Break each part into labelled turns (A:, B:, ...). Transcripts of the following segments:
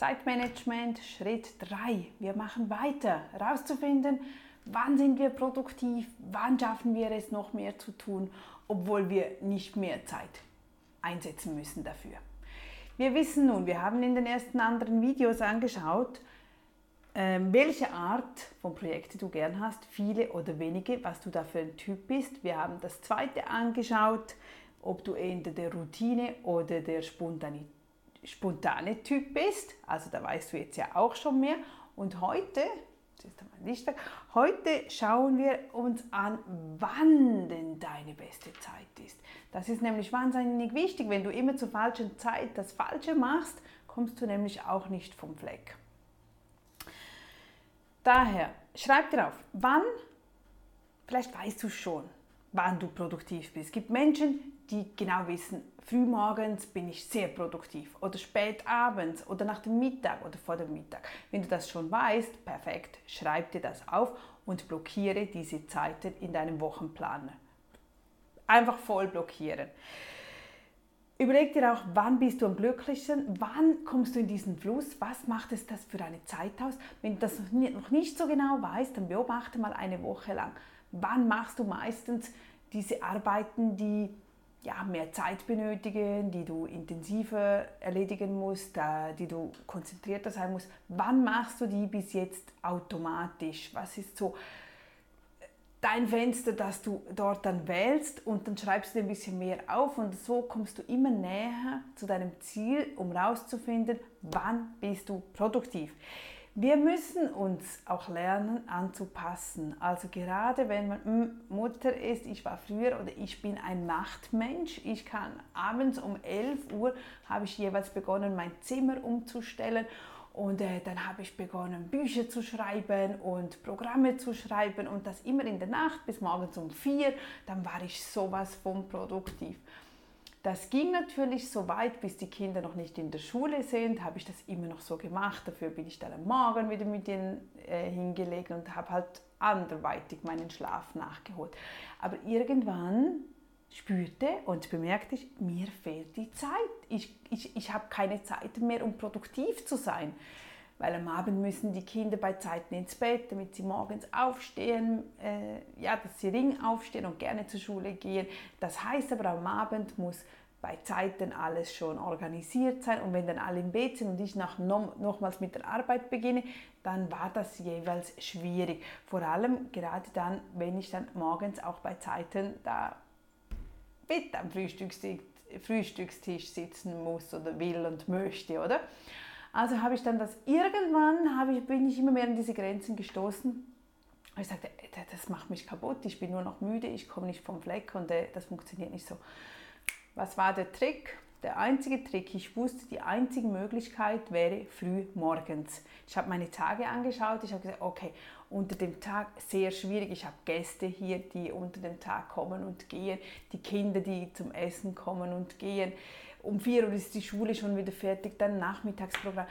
A: Zeitmanagement, Schritt 3. Wir machen weiter, herauszufinden, wann sind wir produktiv, wann schaffen wir es noch mehr zu tun, obwohl wir nicht mehr Zeit einsetzen müssen dafür. Wir wissen nun, wir haben in den ersten anderen Videos angeschaut, ähm, welche Art von Projekte du gern hast, viele oder wenige, was du da für ein Typ bist. Wir haben das zweite angeschaut, ob du eher der Routine oder der spontane, spontane Typ bist. Also da weißt du jetzt ja auch schon mehr. Und heute, heute schauen wir uns an, wann denn deine beste Zeit ist. Das ist nämlich wahnsinnig wichtig. Wenn du immer zur falschen Zeit das Falsche machst, kommst du nämlich auch nicht vom Fleck. Daher, schreib dir auf, wann, vielleicht weißt du schon, wann du produktiv bist. Es gibt Menschen, die genau wissen, frühmorgens bin ich sehr produktiv oder spät abends oder nach dem Mittag oder vor dem Mittag. Wenn du das schon weißt, perfekt, schreib dir das auf und blockiere diese Zeiten in deinem Wochenplaner. Einfach voll blockieren. Überleg dir auch, wann bist du am glücklichsten, wann kommst du in diesen Fluss, was macht es das für eine Zeit aus. Wenn du das noch nicht so genau weißt, dann beobachte mal eine Woche lang. Wann machst du meistens diese Arbeiten, die ja, mehr Zeit benötigen, die du intensiver erledigen musst, die du konzentrierter sein musst. Wann machst du die bis jetzt automatisch? Was ist so dein Fenster, das du dort dann wählst und dann schreibst du ein bisschen mehr auf und so kommst du immer näher zu deinem Ziel, um herauszufinden, wann bist du produktiv. Wir müssen uns auch lernen anzupassen. Also gerade wenn man hm, Mutter ist, ich war früher oder ich bin ein Nachtmensch, ich kann abends um 11 Uhr habe ich jeweils begonnen, mein Zimmer umzustellen und äh, dann habe ich begonnen, Bücher zu schreiben und Programme zu schreiben und das immer in der Nacht bis morgens um vier. Dann war ich sowas von produktiv. Das ging natürlich so weit, bis die Kinder noch nicht in der Schule sind, habe ich das immer noch so gemacht. Dafür bin ich dann am Morgen wieder mit ihnen äh, hingelegt und habe halt anderweitig meinen Schlaf nachgeholt. Aber irgendwann spürte und bemerkte ich, mir fehlt die Zeit. Ich, ich, ich habe keine Zeit mehr, um produktiv zu sein. Weil am Abend müssen die Kinder bei Zeiten ins Bett, damit sie morgens aufstehen, äh, ja, dass sie ring aufstehen und gerne zur Schule gehen. Das heißt aber, am Abend muss bei Zeiten alles schon organisiert sein und wenn dann alle im Bett sind und ich nach nochmals mit der Arbeit beginne, dann war das jeweils schwierig. Vor allem gerade dann, wenn ich dann morgens auch bei Zeiten da mit am Frühstückstisch sitzen muss oder will und möchte, oder? Also habe ich dann das irgendwann, ich, bin ich immer mehr an diese Grenzen gestoßen. Ich sagte, das macht mich kaputt, ich bin nur noch müde, ich komme nicht vom Fleck und äh, das funktioniert nicht so. Was war der Trick? Der einzige Trick, ich wusste, die einzige Möglichkeit wäre früh morgens. Ich habe meine Tage angeschaut, ich habe gesagt, okay, unter dem Tag sehr schwierig. Ich habe Gäste hier, die unter dem Tag kommen und gehen, die Kinder, die zum Essen kommen und gehen. Um vier Uhr ist die Schule schon wieder fertig, dann Nachmittagsprogramm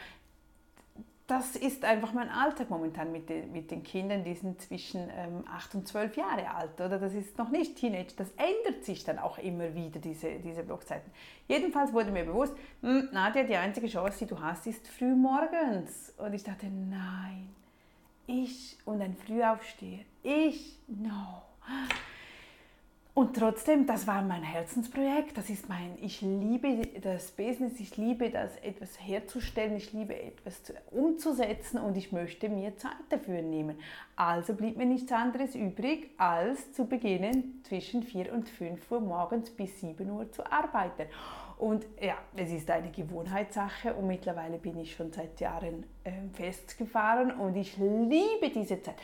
A: das ist einfach mein Alltag momentan mit den, mit den Kindern, die sind zwischen ähm, 8 und 12 Jahre alt, oder? Das ist noch nicht Teenage, das ändert sich dann auch immer wieder, diese, diese Blockzeiten. Jedenfalls wurde mir bewusst, hm, Nadja, die einzige Chance, die du hast, ist früh morgens. Und ich dachte, nein, ich und ein Frühaufsteher, ich, no. Und trotzdem, das war mein Herzensprojekt. Das ist mein, ich liebe das Business, ich liebe das, etwas herzustellen, ich liebe etwas zu, umzusetzen und ich möchte mir Zeit dafür nehmen. Also blieb mir nichts anderes übrig, als zu beginnen, zwischen 4 und 5 Uhr morgens bis 7 Uhr zu arbeiten. Und ja, es ist eine Gewohnheitssache und mittlerweile bin ich schon seit Jahren äh, festgefahren und ich liebe diese Zeit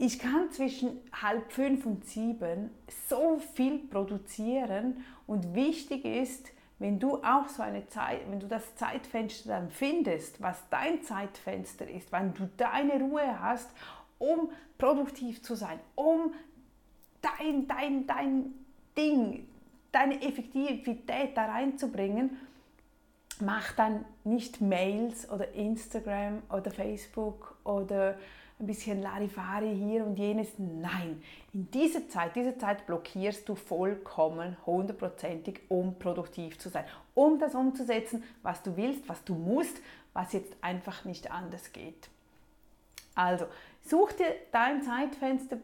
A: ich kann zwischen halb fünf und sieben so viel produzieren und wichtig ist, wenn du auch so eine Zeit, wenn du das Zeitfenster dann findest, was dein Zeitfenster ist, wann du deine Ruhe hast, um produktiv zu sein, um dein, dein, dein Ding, deine Effektivität da reinzubringen, mach dann nicht Mails oder Instagram oder Facebook oder ein bisschen Larifari hier und jenes. Nein, in dieser Zeit, diese Zeit blockierst du vollkommen, hundertprozentig, um produktiv zu sein, um das umzusetzen, was du willst, was du musst, was jetzt einfach nicht anders geht. Also, such dir dein Zeitfenster,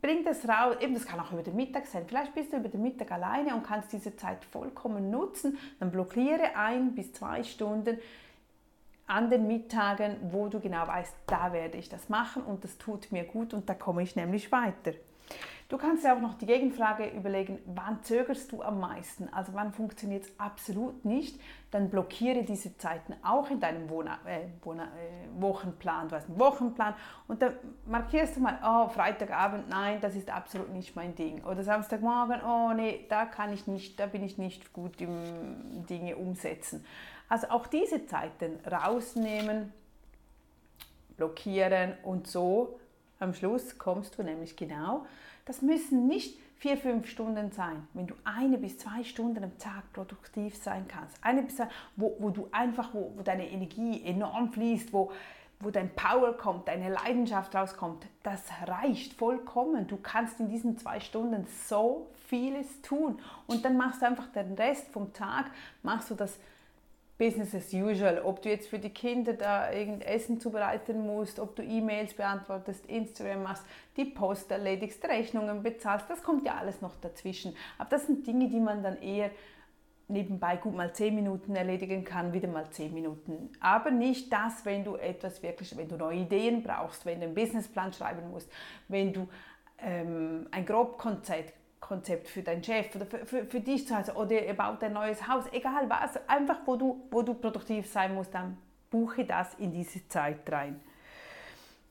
A: bring das raus, eben das kann auch über den Mittag sein, vielleicht bist du über den Mittag alleine und kannst diese Zeit vollkommen nutzen, dann blockiere ein bis zwei Stunden an den Mittagen, wo du genau weißt, da werde ich das machen und das tut mir gut und da komme ich nämlich weiter. Du kannst dir auch noch die Gegenfrage überlegen, wann zögerst du am meisten? Also wann funktioniert es absolut nicht? Dann blockiere diese Zeiten auch in deinem Wohna äh, Wohna äh, Wochenplan. Du hast einen Wochenplan und dann markierst du mal, oh, Freitagabend, nein, das ist absolut nicht mein Ding. Oder Samstagmorgen, oh nee, da kann ich nicht, da bin ich nicht gut im Dinge umsetzen. Also auch diese Zeiten rausnehmen, blockieren und so am Schluss kommst du nämlich genau das müssen nicht vier, fünf Stunden sein. Wenn du eine bis zwei Stunden am Tag produktiv sein kannst, eine bis zwei, wo, wo du einfach, wo, wo deine Energie enorm fließt, wo, wo dein Power kommt, deine Leidenschaft rauskommt, das reicht vollkommen. Du kannst in diesen zwei Stunden so vieles tun und dann machst du einfach den Rest vom Tag, machst du das Business as usual. Ob du jetzt für die Kinder da irgendein Essen zubereiten musst, ob du E-Mails beantwortest, Instagram machst, die Post erledigst, Rechnungen bezahlst, das kommt ja alles noch dazwischen. Aber das sind Dinge, die man dann eher nebenbei gut mal 10 Minuten erledigen kann, wieder mal 10 Minuten. Aber nicht das, wenn du etwas wirklich, wenn du neue Ideen brauchst, wenn du einen Businessplan schreiben musst, wenn du ähm, ein Grobkonzept Konzept für deinen Chef oder für, für, für dich zu Hause oder ihr baut ein neues Haus, egal was, einfach wo du, wo du produktiv sein musst, dann buche das in diese Zeit rein.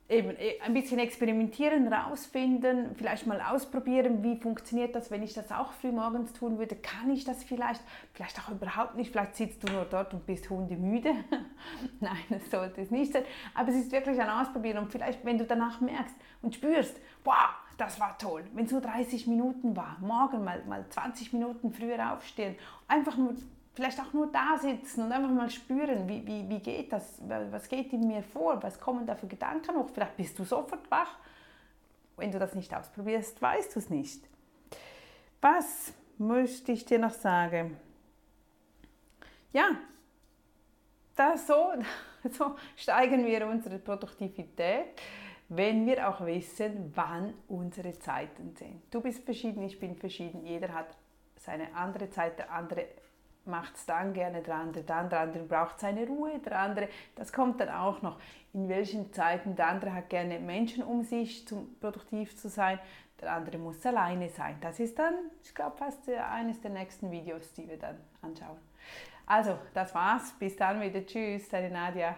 A: Eben eh, ein bisschen experimentieren, rausfinden, vielleicht mal ausprobieren, wie funktioniert das, wenn ich das auch früh morgens tun würde, kann ich das vielleicht, vielleicht auch überhaupt nicht, vielleicht sitzt du nur dort und bist hundemüde. Nein, das sollte es nicht sein, aber es ist wirklich ein Ausprobieren und vielleicht, wenn du danach merkst und spürst, wow, das war toll. Wenn es nur 30 Minuten war, morgen mal, mal 20 Minuten früher aufstehen, einfach nur, vielleicht auch nur da sitzen und einfach mal spüren, wie, wie, wie geht das, was geht in mir vor, was kommen da für Gedanken hoch. Vielleicht bist du sofort wach. Wenn du das nicht ausprobierst, weißt du es nicht. Was möchte ich dir noch sagen? Ja, das so, so steigern wir unsere Produktivität wenn wir auch wissen, wann unsere Zeiten sind. Du bist verschieden, ich bin verschieden, jeder hat seine andere Zeit, der andere macht es dann gerne, der andere dann, der andere braucht seine Ruhe, der andere, das kommt dann auch noch, in welchen Zeiten, der andere hat gerne Menschen um sich, um produktiv zu sein, der andere muss alleine sein. Das ist dann, ich glaube, fast eines der nächsten Videos, die wir dann anschauen. Also, das war's. Bis dann wieder. Tschüss, deine Nadia.